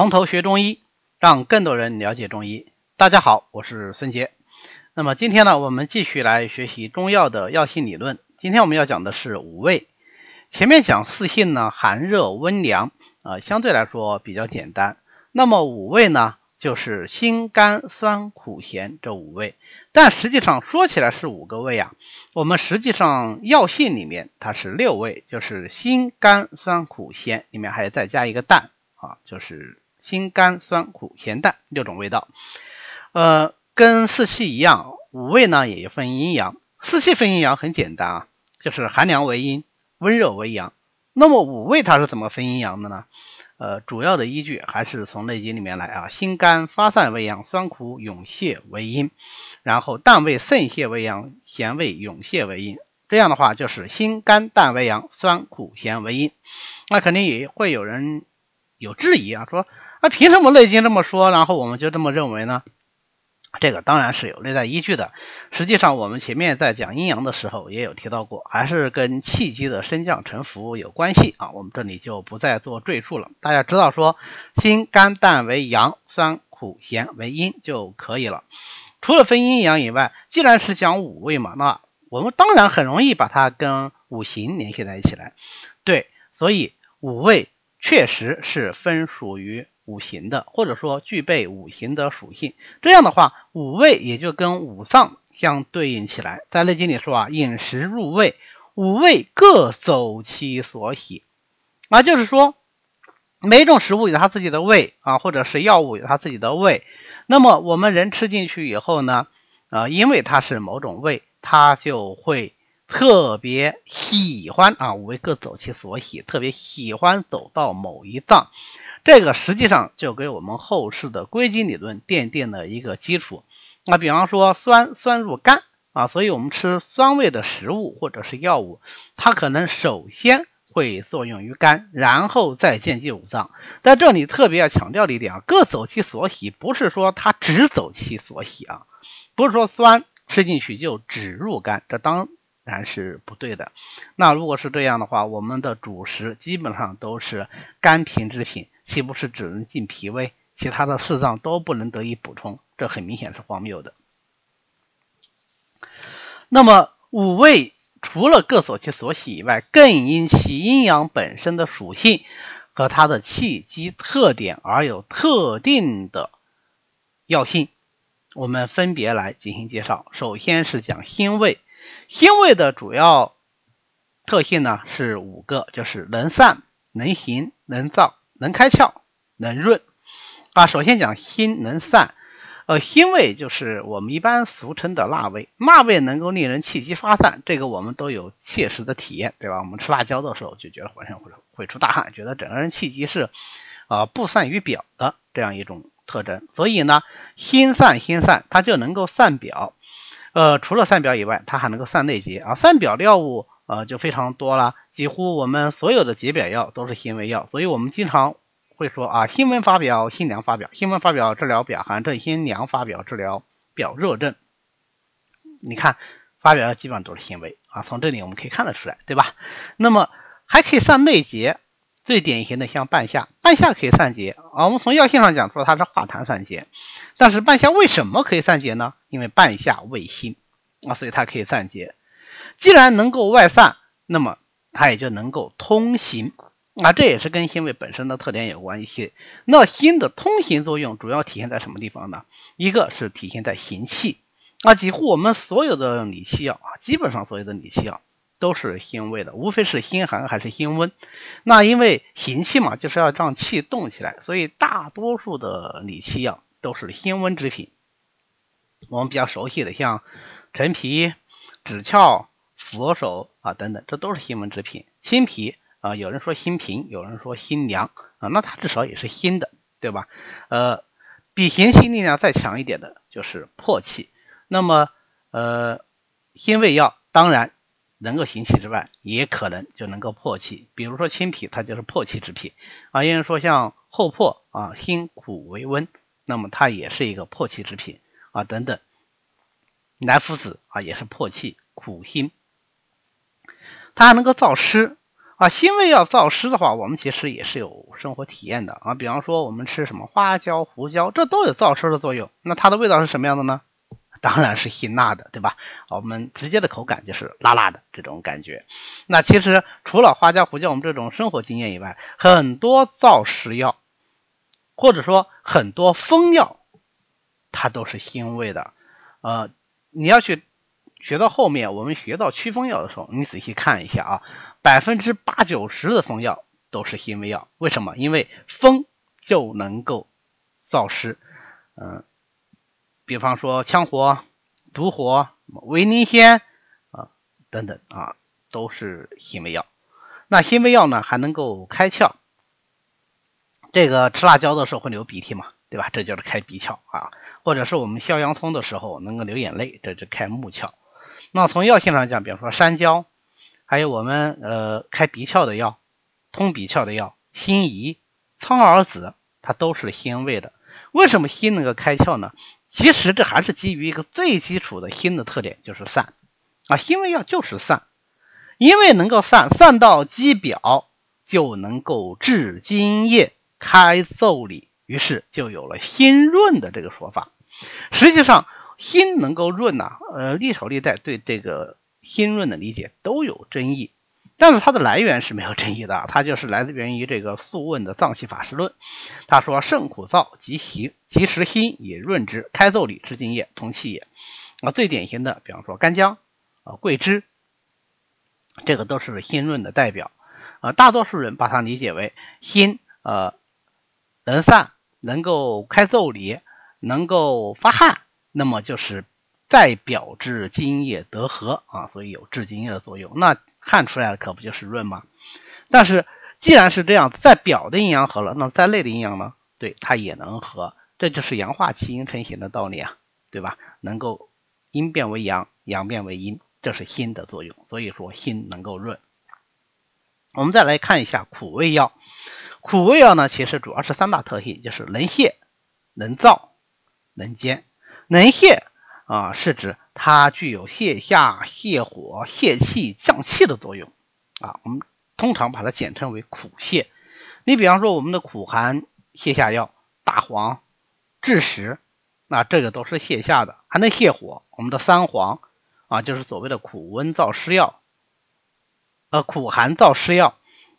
从头学中医，让更多人了解中医。大家好，我是孙杰。那么今天呢，我们继续来学习中药的药性理论。今天我们要讲的是五味。前面讲四性呢，寒热温凉，呃，相对来说比较简单。那么五味呢，就是辛甘酸苦咸这五味。但实际上说起来是五个味啊，我们实际上药性里面它是六味，就是辛甘酸苦咸，里面还再加一个淡啊，就是辛甘酸苦咸淡六种味道。呃，跟四气一样，五味呢也分阴阳。四气分阴阳很简单啊，就是寒凉为阴。温热为阳，那么五味它是怎么分阴阳的呢？呃，主要的依据还是从《内经》里面来啊。辛甘发散为阳，酸苦涌泄为阴；然后淡味渗泄为阳，咸味涌泄为阴。这样的话就是辛甘淡为阳，酸苦咸为阴。那肯定也会有人有质疑啊，说那，凭什么《内经》这么说，然后我们就这么认为呢？这个当然是有内在依据的。实际上，我们前面在讲阴阳的时候也有提到过，还是跟气机的升降沉浮有关系啊。我们这里就不再做赘述了。大家知道说，辛甘淡为阳，酸苦咸为阴就可以了。除了分阴阳以外，既然是讲五味嘛，那我们当然很容易把它跟五行联系在一起来。对，所以五味确实是分属于。五行的，或者说具备五行的属性，这样的话，五味也就跟五脏相对应起来。在《内经》里说啊，饮食入味，五味各走其所喜，啊，就是说每种食物有它自己的味啊，或者是药物有它自己的味。那么我们人吃进去以后呢，啊，因为它是某种味，它就会特别喜欢啊，五味各走其所喜，特别喜欢走到某一脏。这个实际上就给我们后世的归经理论奠定了一个基础。那比方说酸酸入肝啊，所以我们吃酸味的食物或者是药物，它可能首先会作用于肝，然后再渐及五脏。在这里特别要强调的一点啊，各走其所喜，不是说它只走其所喜啊，不是说酸吃进去就只入肝，这当然是不对的。那如果是这样的话，我们的主食基本上都是甘平之品。岂不是只能进脾胃，其他的四脏都不能得以补充？这很明显是荒谬的。那么五味除了各所其所喜以外，更因其阴阳本身的属性和它的气机特点而有特定的药性。我们分别来进行介绍。首先是讲辛味，辛味的主要特性呢是五个，就是能散、能行、能燥。能开窍，能润啊。首先讲辛能散，呃，辛味就是我们一般俗称的辣味，辣味能够令人气机发散，这个我们都有切实的体验，对吧？我们吃辣椒的时候就觉得浑身会会出大汗，觉得整个人气机是啊不散于表的这样一种特征。所以呢，辛散辛散，它就能够散表，呃，除了散表以外，它还能够散内结啊。散表的药物。呃，就非常多了，几乎我们所有的解表药都是辛味药，所以我们经常会说啊，辛温发表，辛凉发表，辛温发表治疗表寒症，辛凉发表治疗表热症。你看发表药基本上都是辛味啊，从这里我们可以看得出来，对吧？那么还可以散内结，最典型的像半夏，半夏可以散结啊。我们从药性上讲说它是化痰散结，但是半夏为什么可以散结呢？因为半夏味辛啊，所以它可以散结。既然能够外散，那么它也就能够通行啊，这也是跟辛味本身的特点有关系。那辛的通行作用主要体现在什么地方呢？一个是体现在行气啊，几乎我们所有的理气药啊，基本上所有的理气药都是辛味的，无非是辛寒还是辛温。那因为行气嘛，就是要让气动起来，所以大多数的理气药都是辛温之品。我们比较熟悉的像陈皮、枳壳。佛手啊，等等，这都是辛温之品。辛皮啊，有人说辛平，有人说辛凉啊，那它至少也是辛的，对吧？呃，比行气力量再强一点的就是破气。那么，呃，辛味药当然能够行气之外，也可能就能够破气。比如说青皮，它就是破气之品啊。有人说像厚朴啊，辛苦为温，那么它也是一个破气之品啊。等等，南附子啊，也是破气，苦辛。它还能够燥湿啊，辛味要燥湿的话，我们其实也是有生活体验的啊。比方说我们吃什么花椒、胡椒，这都有燥湿的作用。那它的味道是什么样的呢？当然是辛辣的，对吧？我们直接的口感就是辣辣的这种感觉。那其实除了花椒、胡椒我们这种生活经验以外，很多燥湿药或者说很多风药，它都是辛味的。呃，你要去学到后面，我们学到祛风药的时候，你仔细看一下啊。百分之八九十的风药都是辛味药，为什么？因为风就能够燥湿，嗯，比方说羌活、独活、维尼仙啊等等啊，都是辛味药。那辛味药呢，还能够开窍。这个吃辣椒的时候会流鼻涕嘛，对吧？这就是开鼻窍啊。或者是我们削洋葱的时候能够流眼泪，这是开目窍。那从药性上讲，比方说山椒。还有我们呃开鼻窍的药，通鼻窍的药，辛夷、苍耳子，它都是辛味的。为什么辛能够开窍呢？其实这还是基于一个最基础的辛的特点，就是散啊。辛味药就是散，因为能够散，散到肌表就能够治津液、开腠理，于是就有了辛润的这个说法。实际上，辛能够润呐，呃，历朝历代对这个。辛润的理解都有争议，但是它的来源是没有争议的，它就是来自源于这个《素问》的《脏器法师论》。他说：“肾苦燥，及其及时辛以润之，开奏里之津液，通气也。”啊，最典型的，比方说干姜啊、桂枝，这个都是辛润的代表。啊，大多数人把它理解为辛，呃，能散，能够开奏里，能够发汗，那么就是。代表治津液得和啊，所以有治津液的作用。那汗出来了，可不就是润吗？但是既然是这样，在表的阴阳和了，那在内的阴阳呢？对，它也能和，这就是阳化气阴成形的道理啊，对吧？能够阴变为阳，阳变为阴，这是心的作用。所以说心能够润。我们再来看一下苦味药，苦味药呢，其实主要是三大特性，就是能泻、能燥、能煎。能泻。啊，是指它具有泻下、泻火、泻气、降气的作用啊。我们通常把它简称为苦泻。你比方说我们的苦寒泻下药，大黄、枳实，那这个都是泻下的，还能泻火。我们的三黄啊，就是所谓的苦温燥湿药，呃，苦寒燥湿药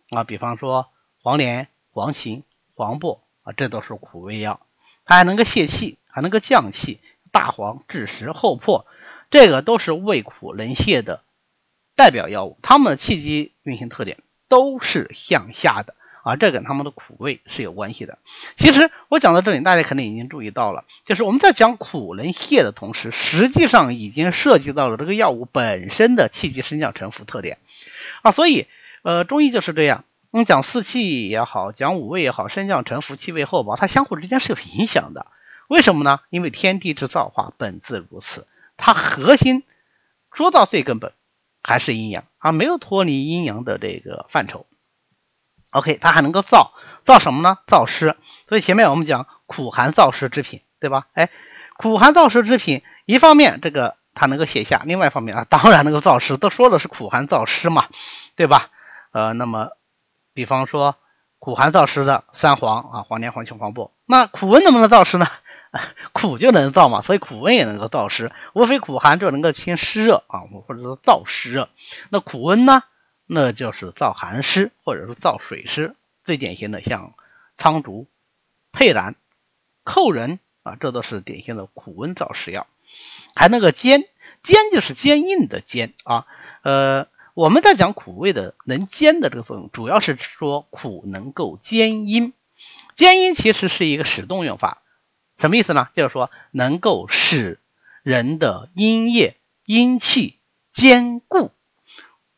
啊，比方说黄连、黄芩、黄柏啊，这都是苦味药，它还能够泻气，还能够降气。大黄、枳实、厚朴，这个都是味苦能泻的代表药物，它们的气机运行特点都是向下的啊，这跟它们的苦味是有关系的。其实我讲到这里，大家肯定已经注意到了，就是我们在讲苦能泻的同时，实际上已经涉及到了这个药物本身的气机升降沉浮特点啊，所以呃，中医就是这样，我们讲四气也好，讲五味也好，升降沉浮、气味厚薄，它相互之间是有影响的。为什么呢？因为天地之造化本自如此，它核心说到最根本还是阴阳，而没有脱离阴阳的这个范畴。OK，它还能够燥，燥什么呢？燥湿。所以前面我们讲苦寒燥湿之品，对吧？哎，苦寒燥湿之品，一方面这个它能够泻下，另外一方面啊，当然能够燥湿。都说的是苦寒燥湿嘛，对吧？呃，那么比方说苦寒燥湿的三黄啊，黄连、黄芩、黄柏，那苦温能不能燥湿呢？苦就能燥嘛，所以苦温也能够燥湿。无非苦寒就能够清湿热啊，或者说燥湿热。那苦温呢，那就是燥寒湿或者说燥水湿。最典型的像苍竹、佩兰、蔻仁啊，这都是典型的苦温燥湿药。还那个坚，坚就是坚硬的坚啊。呃，我们在讲苦味的能坚的这个作用，主要是说苦能够坚阴。坚阴其实是一个使动用法。什么意思呢？就是说能够使人的阴液、阴气坚固。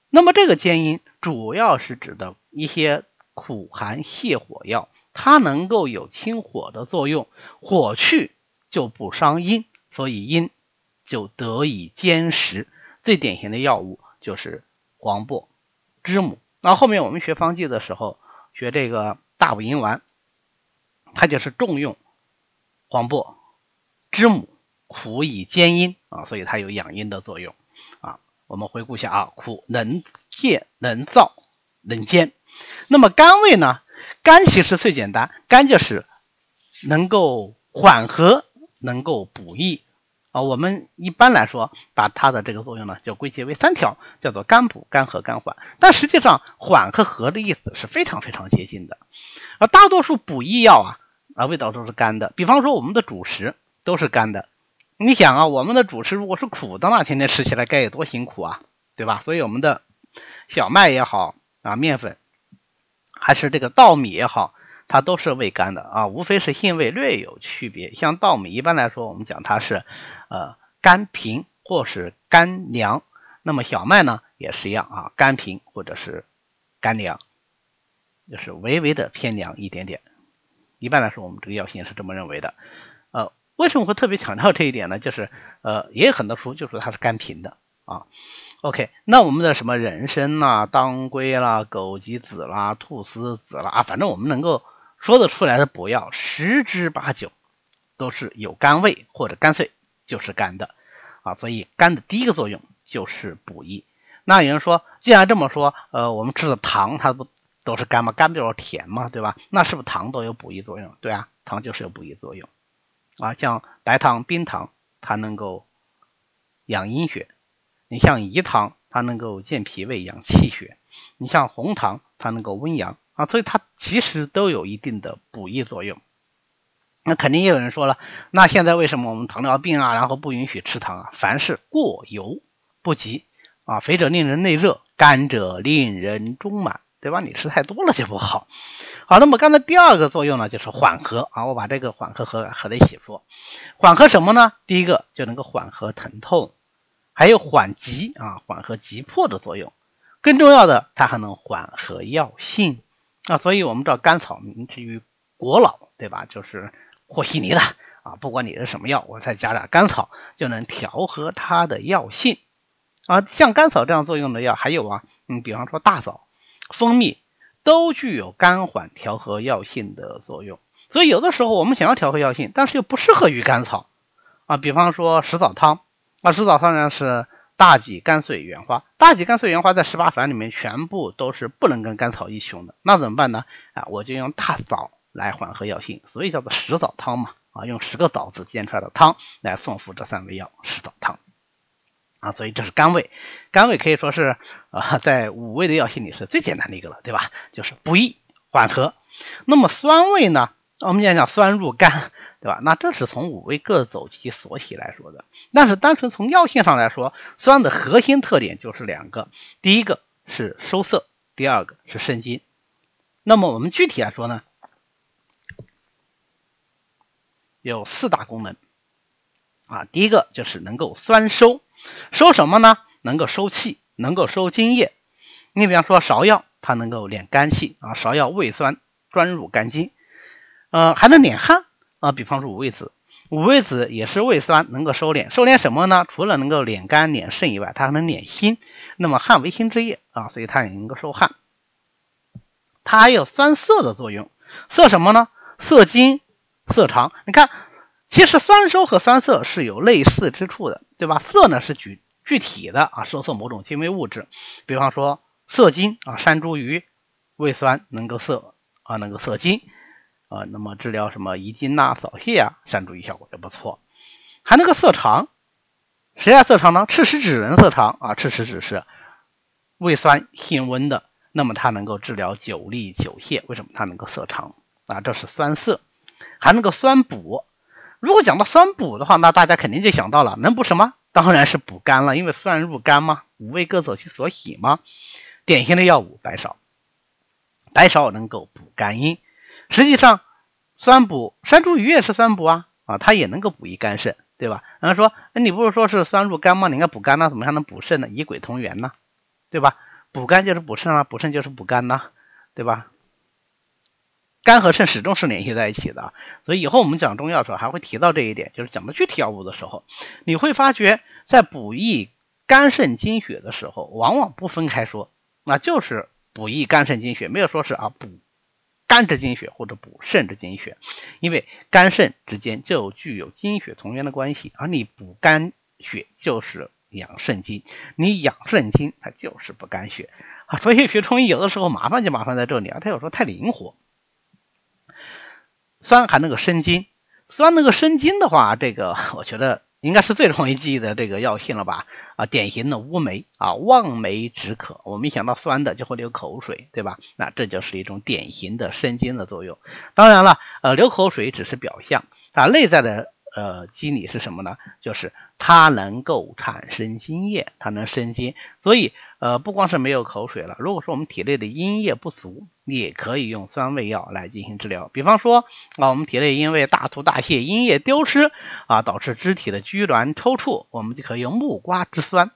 那么这个坚阴主要是指的一些苦寒泻火药，它能够有清火的作用，火去就不伤阴，所以阴就得以坚实。最典型的药物就是黄柏、知母。那后面我们学方剂的时候，学这个大补阴丸，它就是重用。黄柏、知母苦以兼阴啊，所以它有养阴的作用啊。我们回顾一下啊，苦能泻能燥能煎。那么甘味呢？甘其实最简单，甘就是能够缓和，能够补益啊。我们一般来说把它的这个作用呢，就归结为三条，叫做甘补、甘和、甘缓。但实际上，缓和和的意思是非常非常接近的。而大多数补益药啊，啊味道都是干的。比方说我们的主食都是干的。你想啊，我们的主食如果是苦的那天天吃起来该有多辛苦啊，对吧？所以我们的小麦也好啊，面粉。还是这个稻米也好，它都是味甘的啊，无非是性味略有区别。像稻米一般来说，我们讲它是呃甘平或是甘凉，那么小麦呢也是一样啊，甘平或者是甘凉，就是微微的偏凉一点点。一般来说，我们这个药性是这么认为的。呃，为什么会特别强调这一点呢？就是呃，也有很多书就说它是甘平的啊。OK，那我们的什么人参啦、当归啦、枸杞子啦、菟丝子啦啊，反正我们能够说得出来的补药，十之八九都是有甘味或者干脆就是甘的啊。所以甘的第一个作用就是补益。那有人说，既然这么说，呃，我们吃的糖它不都是甘嘛？甘就是甜嘛，对吧？那是不是糖都有补益作用？对啊，糖就是有补益作用啊。像白糖、冰糖，它能够养阴血。你像饴糖，它能够健脾胃、养气血；你像红糖，它能够温阳啊，所以它其实都有一定的补益作用。那肯定也有人说了，那现在为什么我们糖尿病啊，然后不允许吃糖啊？凡是过犹不及啊，肥者令人内热，甘者令人中满，对吧？你吃太多了就不好。好，那么刚才第二个作用呢，就是缓和啊，我把这个缓和和合在一起说，缓和什么呢？第一个就能够缓和疼痛。还有缓急啊，缓和急迫的作用。更重要的，它还能缓和药性啊。所以我们知道甘草名之于国老，对吧？就是和稀泥的啊。不管你是什么药，我再加点甘草，就能调和它的药性啊。像甘草这样作用的药还有啊，你比方说大枣、蜂蜜，都具有甘缓调和药性的作用。所以有的时候我们想要调和药性，但是又不适合于甘草啊。比方说食枣汤。啊，食枣汤呢是大戟、甘穗、原花。大戟、甘穗、原花在十八反里面全部都是不能跟甘草一起用的。那怎么办呢？啊，我就用大枣来缓和药性，所以叫做食枣汤嘛。啊，用十个枣子煎出来的汤来送服这三味药，食枣汤。啊，所以这是甘味。甘味可以说是啊，在五味的药性里是最简单的一个了，对吧？就是补益缓和。那么酸味呢？我们讲讲酸入肝。对吧？那这是从五味各走其所喜来说的。但是单纯从药性上来说，酸的核心特点就是两个：第一个是收涩，第二个是生津。那么我们具体来说呢，有四大功能啊。第一个就是能够酸收，收什么呢？能够收气，能够收津液。你比方说芍药，它能够敛肝气啊，芍药味酸，专入肝经，呃，还能敛汗。啊，比方说五味子，五味子也是胃酸，能够收敛。收敛什么呢？除了能够敛肝敛肾以外，它还能敛心。那么汗为心之液啊，所以它也能够收汗。它还有酸涩的作用，涩什么呢？涩精，涩肠。你看，其实酸收和酸涩是有类似之处的，对吧？涩呢是具具体的啊，收涩某种精微物质。比方说涩精啊，山茱萸，胃酸能够涩啊，能够涩精。啊，那么治疗什么遗精呐、扫泻啊，山茱萸效果也不错。还能够涩肠，谁爱涩肠呢？赤石脂能涩肠啊，赤石脂是胃酸性温的，那么它能够治疗久痢久泻。为什么它能够涩肠啊？这是酸涩，还能够酸补。如果讲到酸补的话，那大家肯定就想到了，能补什么？当然是补肝了，因为酸入肝嘛，五味各走其所喜嘛。典型的药物白芍，白芍能够补肝阴。实际上，酸补山茱萸也是酸补啊啊，它也能够补益肝肾，对吧？然后说，你不是说是酸入肝吗？你应该补肝呢，怎么还能补肾呢？以鬼同源呢，对吧？补肝就是补肾啊，补肾就是补肝呐，对吧？肝和肾始终是联系在一起的，所以以后我们讲中药的时候还会提到这一点，就是讲到具体药物的时候，你会发觉在补益肝肾精血的时候，往往不分开说，那就是补益肝肾精血，没有说是啊补。肝之精血或者补肾之精血，因为肝肾之间就具有精血同源的关系，而你补肝血就是养肾精。你养肾精，它就是补肝血啊。所以学中医有的时候麻烦就麻烦在这里啊，它有时候太灵活。酸还能够生津，酸能够生津的话，这个 我觉得。应该是最容易记忆的这个药性了吧？啊，典型的乌梅啊，望梅止渴。我们一想到酸的就会流口水，对吧？那这就是一种典型的生津的作用。当然了，呃，流口水只是表象，啊内在的。呃，机理是什么呢？就是它能够产生津液，它能生津，所以呃，不光是没有口水了，如果说我们体内的阴液不足，也可以用酸味药来进行治疗。比方说啊，我们体内因为大吐大泻、阴液丢失啊，导致肢体的拘挛抽搐，我们就可以用木瓜之酸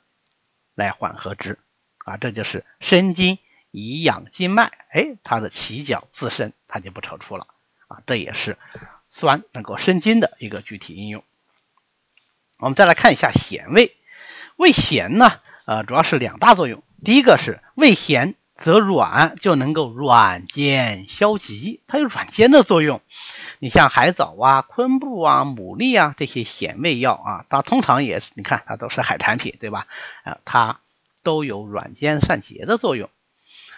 来缓和之啊，这就是生津以养经脉，哎，它的起脚自身它就不抽搐了啊，这也是。酸能够生津的一个具体应用。我们再来看一下咸味，味咸呢，呃，主要是两大作用。第一个是味咸则软，就能够软坚消积，它有软坚的作用。你像海藻啊、昆布啊、牡蛎啊这些咸味药啊，它通常也是，你看它都是海产品，对吧？啊，它都有软坚散结的作用。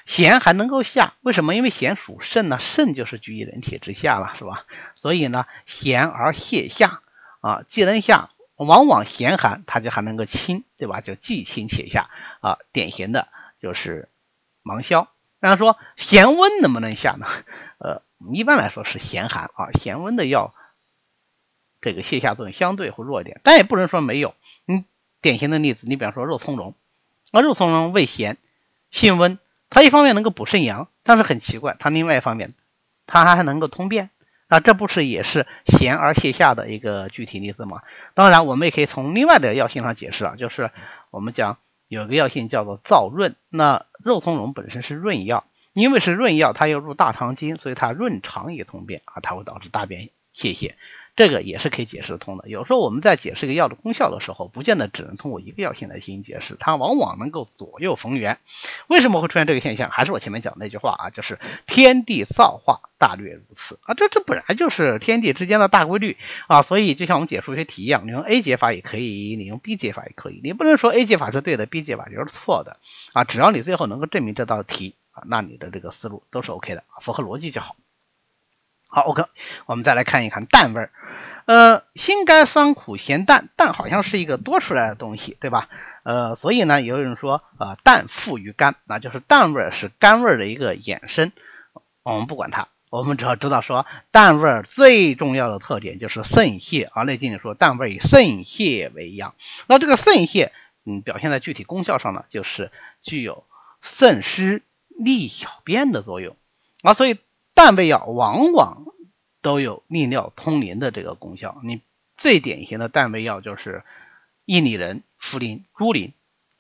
咸还能够下，为什么？因为咸属肾呢，肾就是居于人体之下了，是吧？所以呢，咸而泻下啊，既能下，往往咸寒它就还能够清，对吧？就既清且下啊，典型的就是芒硝。那说咸温能不能下呢？呃，一般来说是咸寒啊，咸温的药这个泻下作用相对会弱一点，但也不能说没有。嗯，典型的例子，你比方说肉苁蓉，啊，肉苁蓉味咸，性温。它一方面能够补肾阳，但是很奇怪，它另外一方面，它还能够通便啊，这不是也是咸而泻下的一个具体例子吗？当然，我们也可以从另外的药性上解释啊，就是我们讲有个药性叫做燥润，那肉苁蓉本身是润药，因为是润药，它又入大肠经，所以它润肠也通便啊，它会导致大便泄泻。这个也是可以解释得通的。有时候我们在解释一个药的功效的时候，不见得只能通过一个药性来进行解释，它往往能够左右逢源。为什么会出现这个现象？还是我前面讲那句话啊，就是天地造化大略如此啊，这这本来就是天地之间的大规律啊。所以就像我们解数学题一样，你用 A 解法也可以，你用 B 解法也可以，你不能说 A 解法是对的，B 解法就是错的啊。只要你最后能够证明这道题啊，那你的这个思路都是 OK 的，符合逻辑就好。好，OK，我们再来看一看淡味儿。呃，辛甘酸苦咸淡，淡好像是一个多出来的东西，对吧？呃，所以呢，有人说，呃，淡附于甘，那就是淡味儿是甘味儿的一个衍生。我们不管它，我们只要知道说，淡味儿最重要的特点就是渗泄啊。内经里说，淡味以渗泄为阳。那这个渗泄，嗯，表现在具体功效上呢，就是具有渗湿利小便的作用啊。所以淡味药往往。都有利尿通淋的这个功效。你最典型的淡味药就是薏米仁、茯苓、猪苓、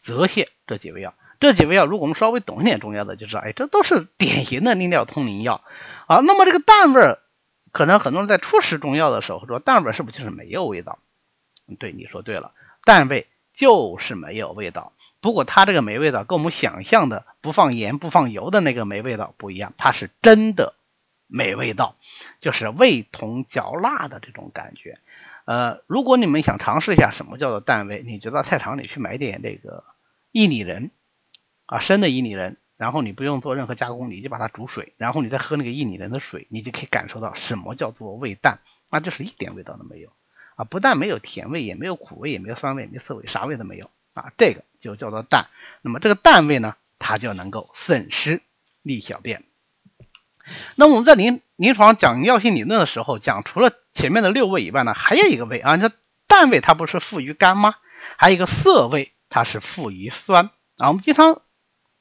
泽泻这几味药。这几味药，如果我们稍微懂一点中药的，就知道，哎，这都是典型的利尿通淋药啊。那么这个淡味儿，可能很多人在初识中药的时候说，淡味是不是就是没有味道？对，你说对了，淡味就是没有味道。不过它这个没味道，跟我们想象的不放盐、不放油的那个没味道不一样，它是真的。没味道，就是味同嚼蜡的这种感觉。呃，如果你们想尝试一下什么叫做淡味，你就到菜场里去买点这个薏米仁啊，生的薏米仁，然后你不用做任何加工，你就把它煮水，然后你再喝那个薏米仁的水，你就可以感受到什么叫做味淡，那就是一点味道都没有啊，不但没有甜味，也没有苦味，也没有酸味，没涩味，啥味都没有啊，这个就叫做淡。那么这个淡味呢，它就能够损湿利小便。那我们在临临床讲药性理论的时候，讲除了前面的六味以外呢，还有一个味啊，这淡味它不是附于甘吗？还有一个涩味，它是附于酸啊。我们经常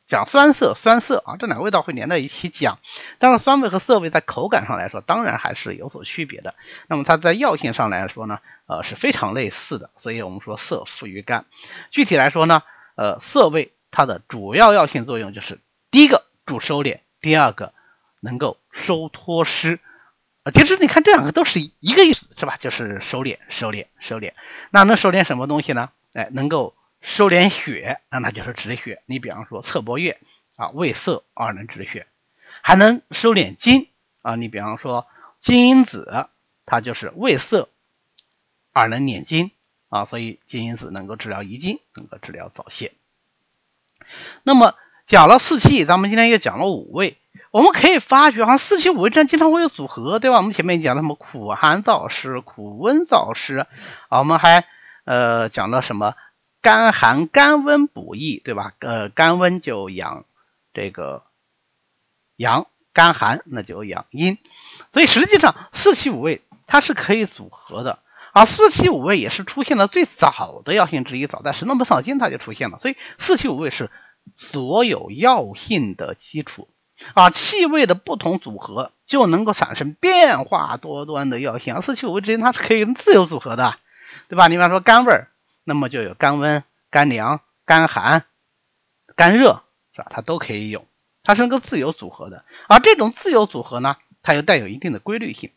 讲酸涩、酸涩啊，这两个味道会连在一起讲。但是酸味和涩味在口感上来说，当然还是有所区别的。那么它在药性上来说呢，呃是非常类似的。所以我们说涩附于甘。具体来说呢，呃涩味它的主要药性作用就是第一个助收敛，第二个。能够收脱湿，啊，其实你看这两个都是一个意思，是吧？就是收敛、收敛、收敛。那能收敛什么东西呢？哎，能够收敛血，那那就是止血。你比方说侧柏叶啊，味涩而能止血，还能收敛津啊。你比方说金银子，它就是味涩而能敛精啊，所以金银子能够治疗遗精，能够治疗早泄。那么讲了四气，咱们今天又讲了五味，我们可以发觉，好像四气五味这样经常会有组合，对吧？我们前面讲了什么苦寒燥湿、苦温燥湿啊，我们还呃讲了什么甘寒甘温补益，对吧？呃，甘温就养这个阳，甘寒那就养阴，所以实际上四气五味它是可以组合的。啊，四气五味也是出现的最早的药性之一，早在《神农本草经》它就出现了。所以四气五味是所有药性的基础。啊，气味的不同组合就能够产生变化多端的药性。四气五味之间它是可以自由组合的，对吧？你比方说甘味儿，那么就有甘温、甘凉、甘寒、甘热，是吧？它都可以有，它是能够自由组合的。而这种自由组合呢，它又带有一定的规律性。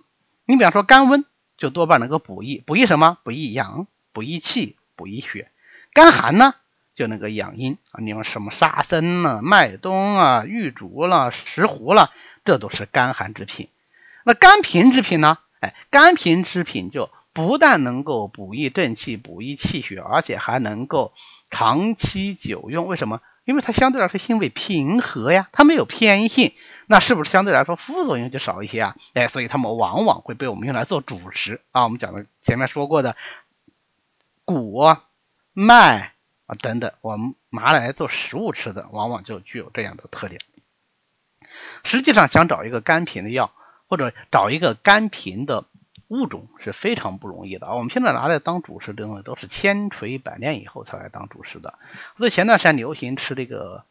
你比方说甘温。就多半能够补益，补益什么？补益阳，补益气，补益血。甘寒呢，就能够养阴啊。你用什么沙参啊、麦冬啊、玉竹了、石斛了，这都是肝寒之品。那肝平之品呢？哎，肝平之品就不但能够补益正气、补益气血，而且还能够长期久用。为什么？因为它相对来说性味平和呀，它没有偏性。那是不是相对来说副作用就少一些啊？哎，所以它们往往会被我们用来做主食啊。我们讲的前面说过的谷、麦等等，我们拿来做食物吃的，往往就具有这样的特点。实际上，想找一个甘平的药，或者找一个甘平的物种是非常不容易的啊。我们现在拿来当主食的东西，都是千锤百炼以后才来当主食的。所以前段时间流行吃这个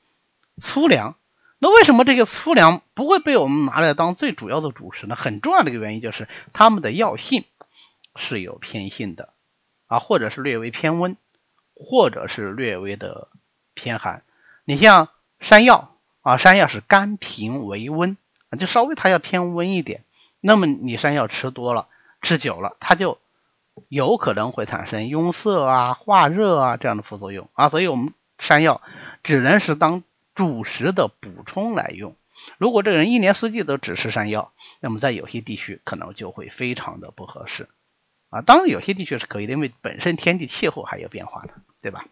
粗粮。那为什么这个粗粮不会被我们拿来当最主要的主食呢？很重要的一个原因就是它们的药性是有偏性的啊，或者是略微偏温，或者是略微的偏寒。你像山药啊，山药是甘平为温啊，就稍微它要偏温一点。那么你山药吃多了，吃久了，它就有可能会产生壅塞啊、化热啊这样的副作用啊。所以我们山药只能是当。主食的补充来用，如果这个人一年四季都只吃山药，那么在有些地区可能就会非常的不合适啊。当然有些地区是可以的，因为本身天地气候还有变化的，对吧？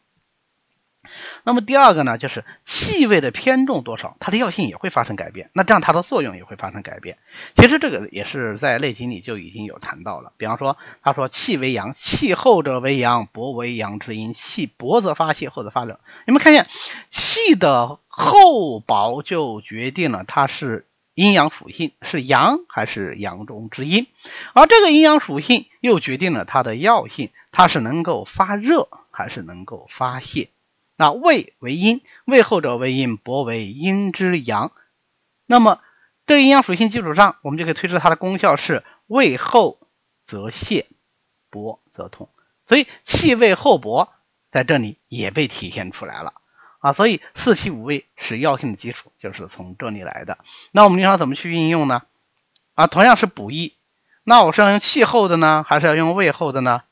那么第二个呢，就是气味的偏重多少，它的药性也会发生改变，那这样它的作用也会发生改变。其实这个也是在《内经》里就已经有谈到了。比方说，他说气为阳，气厚者为阳，薄为阳之阴。气薄则发泄，厚则发热。你们看见气的厚薄就决定了它是阴阳属性是阳还是阳中之阴，而这个阴阳属性又决定了它的药性，它是能够发热还是能够发泄。那胃为阴，胃厚者为阴，薄为阴之阳。那么这个阴阳属性基础上，我们就可以推出它的功效是胃厚则泄，薄则通。所以气味厚薄在这里也被体现出来了啊。所以四气五味是药性的基础，就是从这里来的。那我们平常怎么去运用呢？啊，同样是补益，那我是要用气厚的呢，还是要用味厚的呢？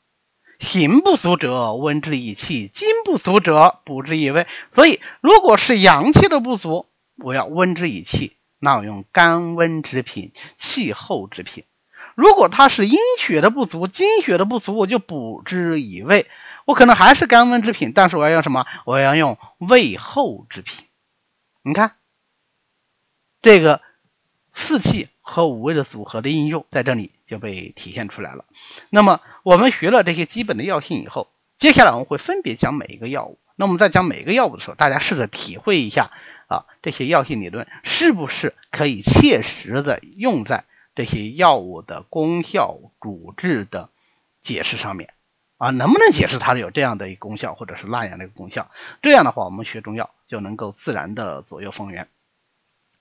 形不足者温之以气，精不足者补之以味。所以，如果是阳气的不足，我要温之以气，那我用甘温之品、气候之品；如果它是阴血的不足、精血的不足，我就补之以味。我可能还是甘温之品，但是我要用什么？我要用味厚之品。你看，这个四气。和五味的组合的应用在这里就被体现出来了。那么我们学了这些基本的药性以后，接下来我们会分别讲每一个药物。那我们在讲每一个药物的时候，大家试着体会一下啊，这些药性理论是不是可以切实的用在这些药物的功效主治的解释上面啊？能不能解释它是有这样的一个功效，或者是那样的一个功效？这样的话，我们学中药就能够自然的左右逢源。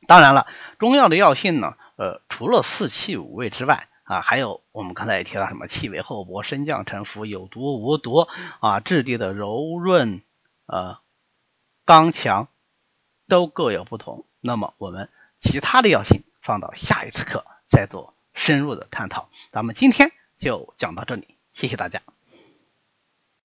当然了，中药的药性呢，呃，除了四气五味之外啊，还有我们刚才也提到什么气味厚薄、升降沉浮、有毒无毒啊，质地的柔润呃刚强，都各有不同。那么我们其他的药性放到下一次课再做深入的探讨。咱们今天就讲到这里，谢谢大家。